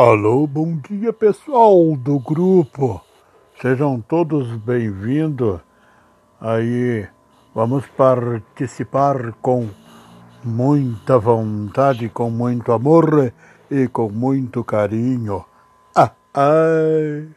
Alô, bom dia pessoal do grupo. Sejam todos bem-vindos. Aí vamos participar com muita vontade, com muito amor e com muito carinho. Ah, ai.